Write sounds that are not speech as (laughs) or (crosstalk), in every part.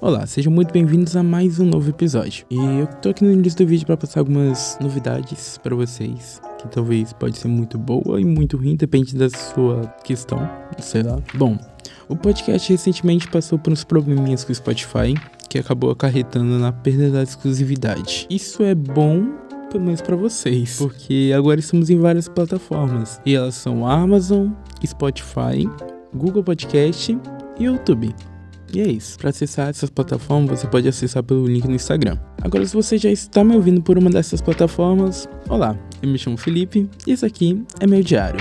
Olá, sejam muito bem-vindos a mais um novo episódio. E eu tô aqui no início do vídeo para passar algumas novidades para vocês, que talvez pode ser muito boa e muito ruim, depende da sua questão, sei lá. Bom, o podcast recentemente passou por uns probleminhas com o Spotify, que acabou acarretando na perda da exclusividade. Isso é bom pelo menos para vocês, porque agora estamos em várias plataformas e elas são Amazon, Spotify, Google Podcast e YouTube. E é isso. Para acessar essas plataformas, você pode acessar pelo link no Instagram. Agora, se você já está me ouvindo por uma dessas plataformas, olá, eu me chamo Felipe e esse aqui é meu diário.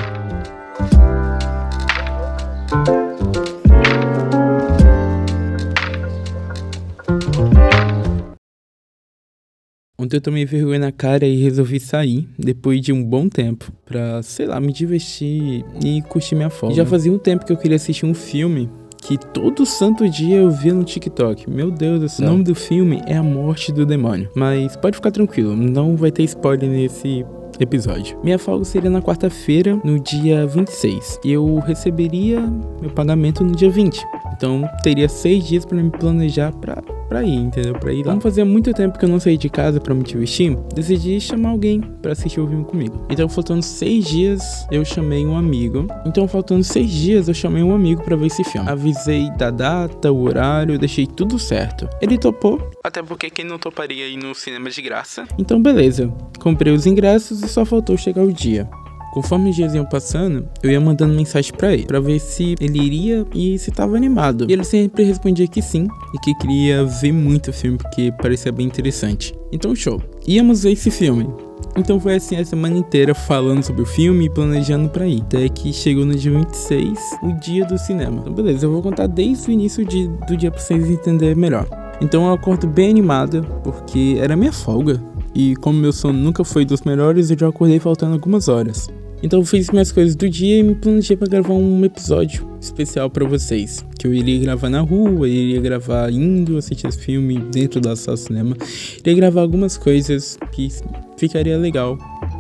Ontem eu tomei vergonha na cara e resolvi sair, depois de um bom tempo, pra, sei lá, me divertir e curtir minha folga. Já fazia um tempo que eu queria assistir um filme que todo santo dia eu via no TikTok. Meu Deus do céu. O nome do filme é A Morte do Demônio. Mas pode ficar tranquilo, não vai ter spoiler nesse episódio. Minha folga seria na quarta-feira, no dia 26. E eu receberia meu pagamento no dia 20. Então teria seis dias para me planejar para pra ir, entendeu? Pra ir lá. Como fazia muito tempo que eu não saí de casa pra me divertir, decidi chamar alguém pra assistir o filme comigo. Então, faltando seis dias, eu chamei um amigo. Então, faltando seis dias, eu chamei um amigo pra ver esse filme. Avisei da data, o horário, deixei tudo certo. Ele topou, até porque quem não toparia ir no cinema de graça. Então, beleza. Comprei os ingressos e só faltou chegar o dia. Conforme os dias iam passando, eu ia mandando mensagem para ele, para ver se ele iria e se tava animado. E ele sempre respondia que sim e que queria ver muito o filme porque parecia bem interessante. Então, show. Íamos ver esse filme. Então foi assim a semana inteira falando sobre o filme e planejando para ir. Até que chegou no dia 26, o dia do cinema. Então beleza, eu vou contar desde o início de, do dia pra vocês entenderem melhor. Então eu acordo bem animado, porque era minha folga. E como meu sono nunca foi dos melhores, eu já acordei faltando algumas horas. Então eu fiz minhas coisas do dia e me planejei para gravar um episódio especial para vocês. Que eu iria gravar na rua, iria gravar indo assistir esse filme dentro da sala cinema. Iria gravar algumas coisas que ficaria legal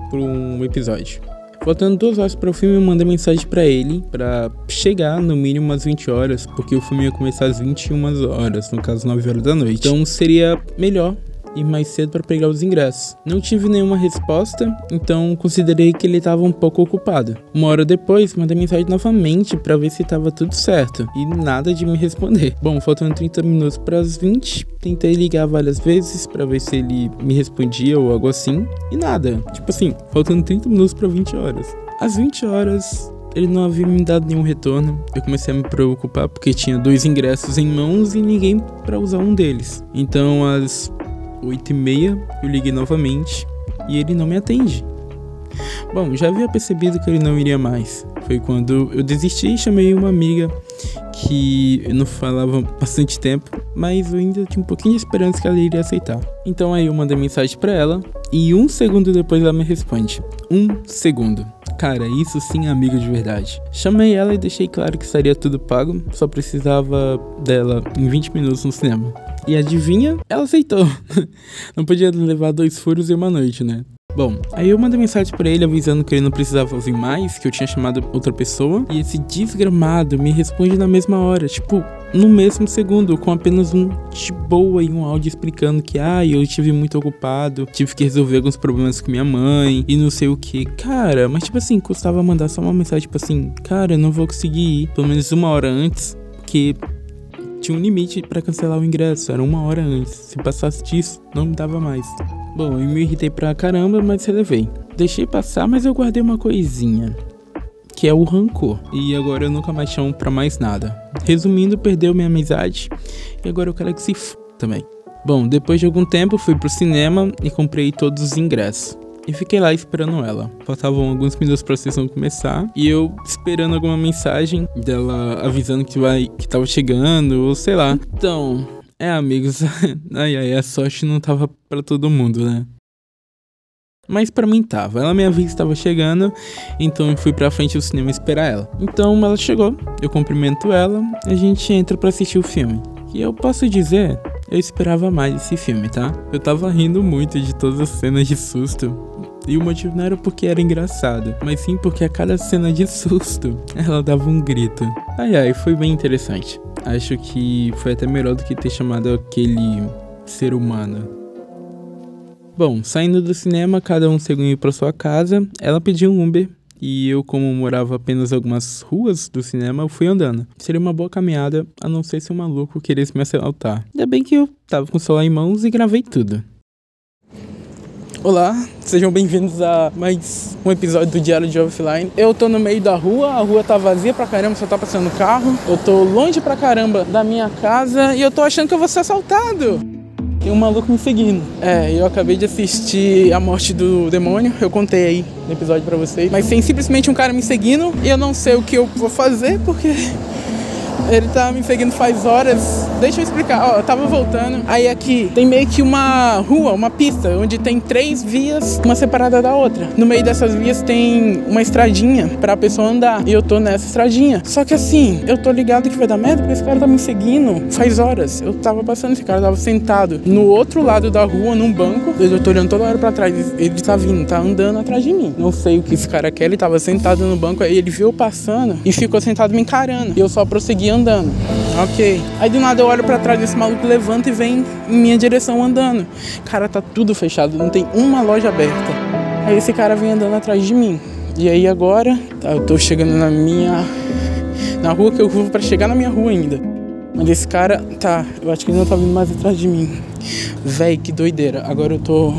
para um episódio. Faltando duas horas para o filme, eu mandei mensagem para ele para chegar no mínimo umas 20 horas, porque o filme ia começar às 21 horas, no caso 9 horas da noite. Então seria melhor ir mais cedo para pegar os ingressos. Não tive nenhuma resposta, então considerei que ele estava um pouco ocupado. Uma hora depois, mandei mensagem novamente para ver se estava tudo certo e nada de me responder. Bom, faltando 30 minutos para as 20, tentei ligar várias vezes para ver se ele me respondia ou algo assim e nada. Tipo assim, faltando 30 minutos para 20 horas. Às 20 horas, ele não havia me dado nenhum retorno. Eu comecei a me preocupar porque tinha dois ingressos em mãos e ninguém para usar um deles. Então, às 8 e meia, eu liguei novamente e ele não me atende. Bom, já havia percebido que ele não iria mais. Foi quando eu desisti e chamei uma amiga que eu não falava bastante tempo, mas eu ainda tinha um pouquinho de esperança que ela iria aceitar. Então aí eu mandei mensagem para ela e um segundo depois ela me responde. Um segundo. Cara, isso sim é amigo de verdade. Chamei ela e deixei claro que estaria tudo pago, só precisava dela em 20 minutos no cinema. E adivinha? Ela aceitou. (laughs) não podia levar dois furos e uma noite, né? Bom, aí eu mandei mensagem para ele avisando que ele não precisava ouvir mais, que eu tinha chamado outra pessoa. E esse desgramado me responde na mesma hora, tipo, no mesmo segundo, com apenas um de boa e um áudio explicando que, ah, eu estive muito ocupado, tive que resolver alguns problemas com minha mãe e não sei o que. Cara, mas tipo assim, custava mandar só uma mensagem, tipo assim, cara, eu não vou conseguir ir, pelo menos uma hora antes, porque tinha um limite para cancelar o ingresso, era uma hora antes. Se passasse disso, não me dava mais. Bom, eu me irritei pra caramba, mas relevei. Deixei passar, mas eu guardei uma coisinha. Que é o rancor. E agora eu nunca mais chamo pra mais nada. Resumindo, perdeu minha amizade. E agora eu quero que se f também. Bom, depois de algum tempo fui pro cinema e comprei todos os ingressos. E fiquei lá esperando ela. Faltavam alguns minutos pra sessão começar. E eu esperando alguma mensagem dela avisando que vai que tava chegando, ou sei lá. Então, é, amigos. (laughs) ai, ai, a sorte não tava para todo mundo, né? Mas para mim tava. Ela me avisa que estava chegando, então eu fui pra frente do cinema esperar ela. Então ela chegou, eu cumprimento ela a gente entra para assistir o filme. E eu posso dizer, eu esperava mais esse filme, tá? Eu tava rindo muito de todas as cenas de susto. E o motivo não era porque era engraçado, mas sim porque a cada cena de susto (laughs) ela dava um grito. Ai ai, foi bem interessante. Acho que foi até melhor do que ter chamado aquele ser humano. Bom, saindo do cinema, cada um seguiu para sua casa. Ela pediu um Uber e eu, como morava apenas algumas ruas do cinema, fui andando. Seria uma boa caminhada, a não ser se um maluco queresse me assaltar. Ainda bem que eu tava com o celular em mãos e gravei tudo. Olá, sejam bem-vindos a mais um episódio do Diário de Offline. Eu tô no meio da rua, a rua tá vazia pra caramba, só tá passando carro. Eu tô longe pra caramba da minha casa e eu tô achando que eu vou ser assaltado. Tem um maluco me seguindo. É, eu acabei de assistir A Morte do Demônio, eu contei aí no episódio pra vocês. Mas tem simplesmente um cara me seguindo e eu não sei o que eu vou fazer porque ele tá me seguindo faz horas. Deixa eu explicar, ó, eu tava voltando. Aí aqui tem meio que uma rua, uma pista, onde tem três vias, uma separada da outra. No meio dessas vias tem uma estradinha pra pessoa andar. E eu tô nessa estradinha. Só que assim, eu tô ligado que vai dar merda porque esse cara tá me seguindo faz horas. Eu tava passando, esse cara tava sentado no outro lado da rua, num banco. Eu tô olhando toda hora pra trás. Ele tá vindo, tá andando atrás de mim. Não sei o que esse cara quer. Ele tava sentado no banco, aí ele viu eu passando e ficou sentado me encarando. E eu só prossegui andando. Ok. Aí do nada eu olho para trás desse maluco levanta e vem em minha direção andando. Cara, tá tudo fechado, não tem uma loja aberta. Aí esse cara vem andando atrás de mim. E aí agora, tá, eu tô chegando na minha na rua que eu vou para chegar na minha rua ainda. Mas esse cara, tá, eu acho que ele não tá vindo mais atrás de mim. Véi, que doideira. Agora eu tô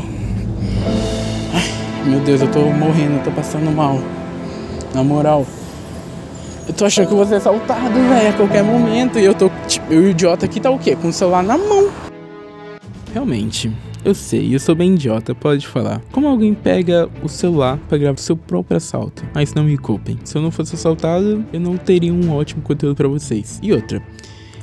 Ai, meu Deus, eu tô morrendo, eu tô passando mal. Na moral. Eu tô achando que eu vou ser assaltado, velho, a qualquer momento. E eu tô, tipo, eu, o idiota aqui tá o quê? Com o celular na mão. Realmente, eu sei, eu sou bem idiota, pode falar. Como alguém pega o celular para gravar seu próprio assalto? Mas não me culpem. Se eu não fosse assaltado, eu não teria um ótimo conteúdo para vocês. E outra,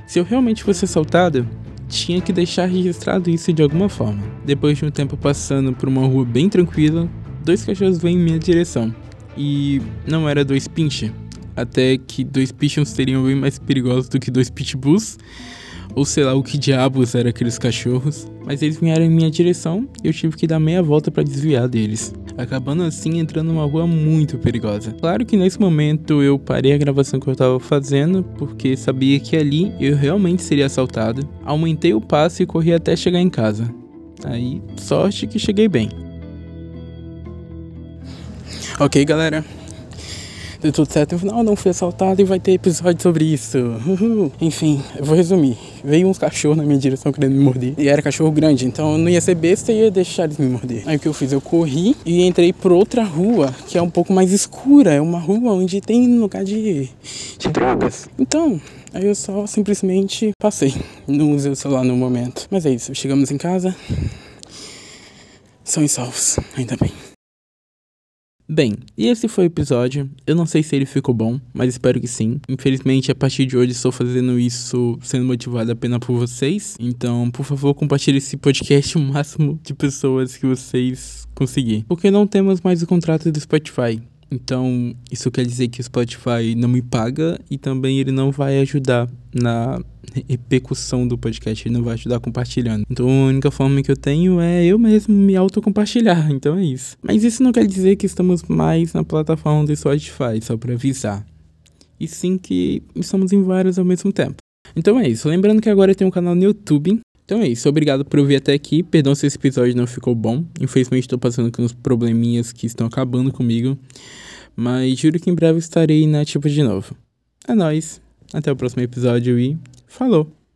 se eu realmente fosse assaltado, tinha que deixar registrado isso de alguma forma. Depois de um tempo passando por uma rua bem tranquila, dois cachorros vêm em minha direção. E não era dois pinche, até que dois pichons seriam bem mais perigosos do que dois pitbulls. Ou sei lá o que diabos eram aqueles cachorros. Mas eles vieram em minha direção e eu tive que dar meia volta para desviar deles. Acabando assim entrando numa rua muito perigosa. Claro que nesse momento eu parei a gravação que eu tava fazendo, porque sabia que ali eu realmente seria assaltado. Aumentei o passo e corri até chegar em casa. Aí, sorte que cheguei bem. Ok, galera deu tudo certo. No final não fui assaltado e vai ter episódio sobre isso. Uhul. Enfim, eu vou resumir. Veio uns cachorros na minha direção querendo me morder. E era cachorro grande, então eu não ia ser besta e ia deixar eles me morder. Aí o que eu fiz? Eu corri e entrei por outra rua, que é um pouco mais escura. É uma rua onde tem lugar de, de drogas. Então, Aí eu só simplesmente passei. Não usei o celular no momento. Mas é isso, chegamos em casa. São e salvos, ainda bem. Bem, e esse foi o episódio. Eu não sei se ele ficou bom, mas espero que sim. Infelizmente, a partir de hoje estou fazendo isso sendo motivado apenas por vocês. Então, por favor, compartilhe esse podcast o máximo de pessoas que vocês conseguirem. Porque não temos mais o contrato do Spotify. Então, isso quer dizer que o Spotify não me paga e também ele não vai ajudar na repercussão do podcast, ele não vai ajudar compartilhando. Então, a única forma que eu tenho é eu mesmo me autocompartilhar. (laughs) Então é isso. Mas isso não quer dizer que estamos mais na plataforma do Spotify, só para avisar. E sim que estamos em várias ao mesmo tempo. Então é isso. Lembrando que agora tenho um canal no YouTube então é isso, obrigado por ouvir até aqui. Perdão se esse episódio não ficou bom. Infelizmente estou passando com uns probleminhas que estão acabando comigo. Mas juro que em breve estarei na tipo de novo. É nóis. Até o próximo episódio e falou!